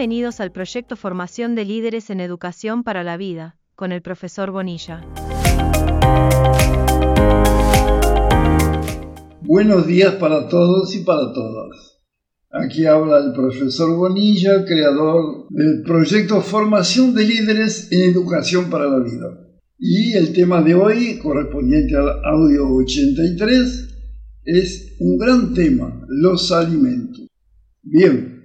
Bienvenidos al proyecto Formación de Líderes en Educación para la Vida, con el profesor Bonilla. Buenos días para todos y para todas. Aquí habla el profesor Bonilla, creador del proyecto Formación de Líderes en Educación para la Vida. Y el tema de hoy, correspondiente al audio 83, es un gran tema, los alimentos. Bien,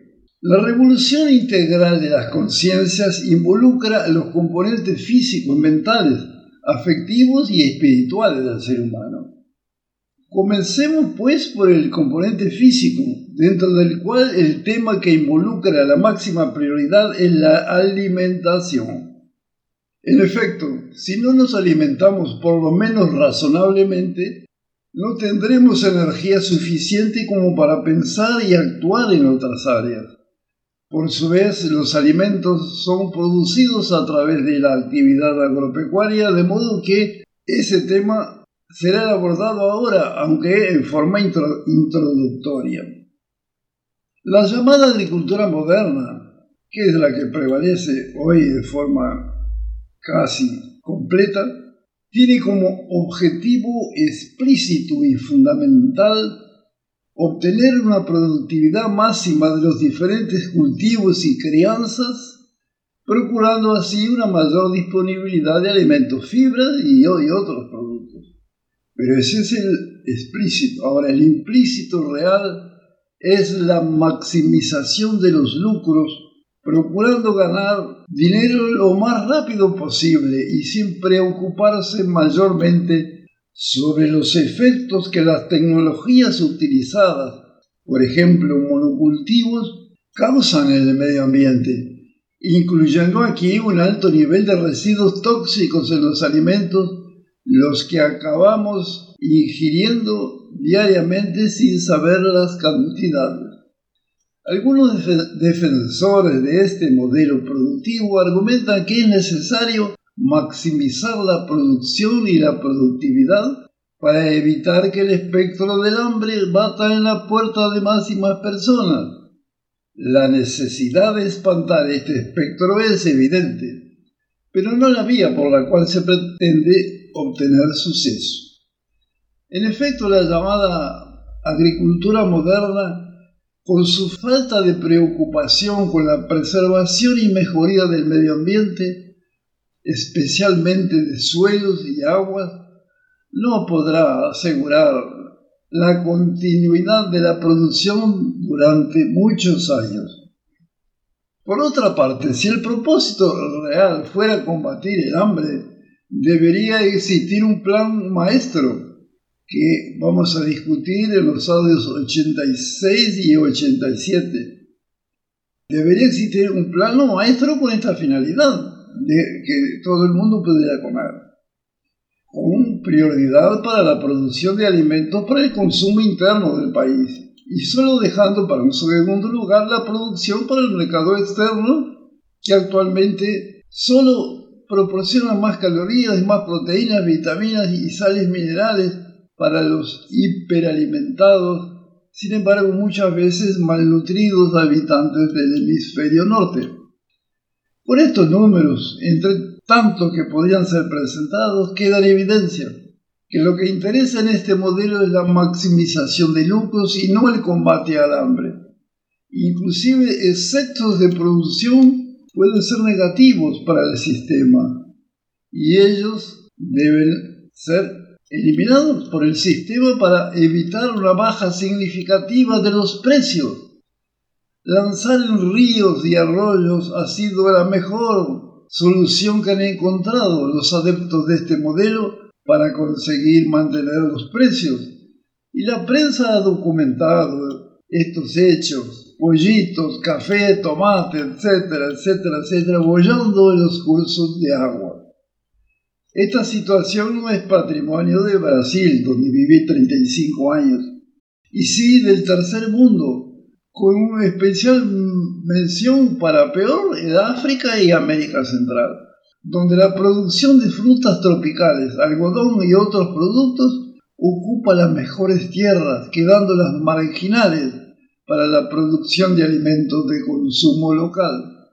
la revolución integral de las conciencias involucra los componentes físicos, mentales, afectivos y espirituales del ser humano. Comencemos pues por el componente físico, dentro del cual el tema que involucra la máxima prioridad es la alimentación. En efecto, si no nos alimentamos por lo menos razonablemente, no tendremos energía suficiente como para pensar y actuar en otras áreas. Por su vez, los alimentos son producidos a través de la actividad agropecuaria, de modo que ese tema será abordado ahora, aunque en forma introductoria. La llamada agricultura moderna, que es la que prevalece hoy de forma casi completa, tiene como objetivo explícito y fundamental obtener una productividad máxima de los diferentes cultivos y crianzas, procurando así una mayor disponibilidad de alimentos, fibras y, otros productos. Pero ese es el explícito. Ahora, el implícito real es la maximización de los lucros procurando ganar dinero lo más rápido posible y sin preocuparse mayormente sobre los efectos que las tecnologías utilizadas, por ejemplo monocultivos, causan en el medio ambiente, incluyendo aquí un alto nivel de residuos tóxicos en los alimentos, los que acabamos ingiriendo diariamente sin saber las cantidades. Algunos defensores de este modelo productivo argumentan que es necesario maximizar la producción y la productividad para evitar que el espectro del hambre bata en la puerta de más y más personas. La necesidad de espantar este espectro es evidente, pero no la vía por la cual se pretende obtener suceso. En efecto, la llamada agricultura moderna con su falta de preocupación con la preservación y mejoría del medio ambiente, especialmente de suelos y aguas, no podrá asegurar la continuidad de la producción durante muchos años. Por otra parte, si el propósito real fuera combatir el hambre, debería existir un plan maestro que vamos a discutir en los audios 86 y 87. Debería existir un plano maestro con esta finalidad, de que todo el mundo pudiera comer, con prioridad para la producción de alimentos para el consumo interno del país, y solo dejando para un segundo lugar la producción para el mercado externo, que actualmente solo proporciona más calorías, más proteínas, vitaminas y sales minerales para los hiperalimentados, sin embargo muchas veces malnutridos habitantes del hemisferio norte. Por estos números, entre tanto que podrían ser presentados, queda en evidencia que lo que interesa en este modelo es la maximización de lucros y no el combate al hambre. Inclusive efectos de producción pueden ser negativos para el sistema y ellos deben ser eliminados por el sistema para evitar una baja significativa de los precios. Lanzar en ríos y arroyos ha sido la mejor solución que han encontrado los adeptos de este modelo para conseguir mantener los precios. Y la prensa ha documentado estos hechos, pollitos, café, tomate, etcétera, etcétera, etcétera, bollando en los cursos de agua. Esta situación no es patrimonio de Brasil, donde viví 35 años, y sí del tercer mundo, con una especial mención para peor en África y América Central, donde la producción de frutas tropicales, algodón y otros productos ocupa las mejores tierras, quedando las marginales, para la producción de alimentos de consumo local.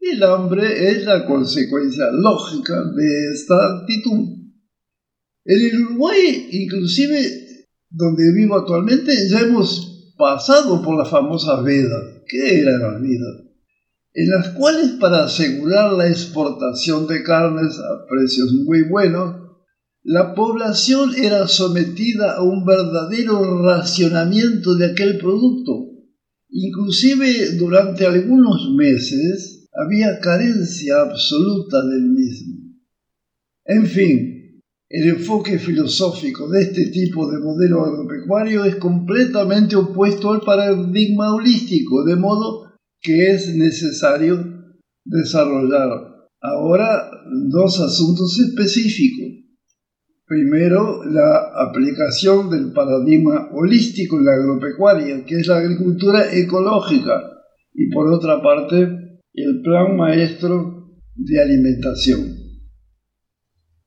El hambre es la consecuencia lógica de esta actitud. En el Uruguay, inclusive donde vivo actualmente, ya hemos pasado por la famosa veda. ¿Qué era la veda? En las cuales para asegurar la exportación de carnes a precios muy buenos, la población era sometida a un verdadero racionamiento de aquel producto. Inclusive durante algunos meses había carencia absoluta del mismo. En fin, el enfoque filosófico de este tipo de modelo agropecuario es completamente opuesto al paradigma holístico, de modo que es necesario desarrollar ahora dos asuntos específicos. Primero, la aplicación del paradigma holístico en la agropecuaria, que es la agricultura ecológica, y por otra parte, el plan maestro de alimentación.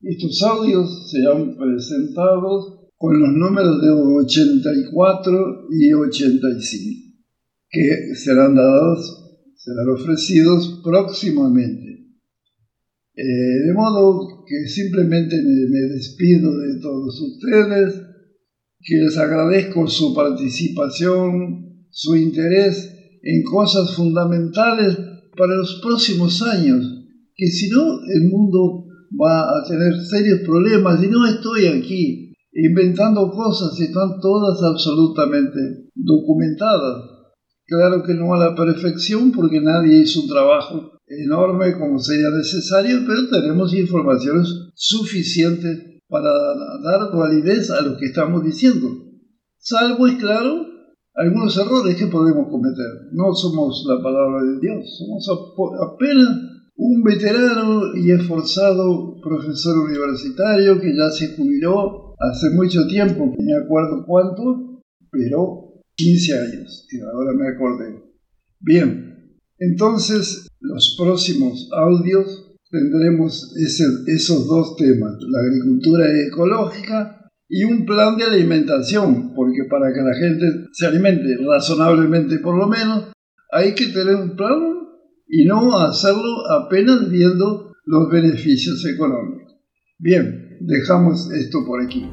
Estos audios serán presentados con los números de 84 y 85, que serán dados, serán ofrecidos próximamente. Eh, de modo que simplemente me, despido de todos ustedes, que les agradezco su participación, su interés en cosas fundamentales para los próximos años, que si no el mundo va a tener serios problemas y no estoy aquí inventando cosas, están todas absolutamente documentadas. Claro que no a la perfección porque nadie hizo un trabajo enorme como sería necesario, pero tenemos informaciones suficientes para dar validez a lo que estamos diciendo. Salvo, es claro, algunos errores que podemos cometer. No somos la palabra de Dios, somos apenas un veterano y esforzado profesor universitario que ya se jubiló hace mucho tiempo, no me acuerdo cuánto, pero 15 años, y ahora me acordé. Bien, entonces los próximos audios tendremos esos dos temas, la agricultura ecológica y un plan de alimentación, porque para que la gente se alimente razonablemente por lo menos, hay que tener un plan y no hacerlo apenas viendo los beneficios económicos. Bien, dejamos esto por aquí.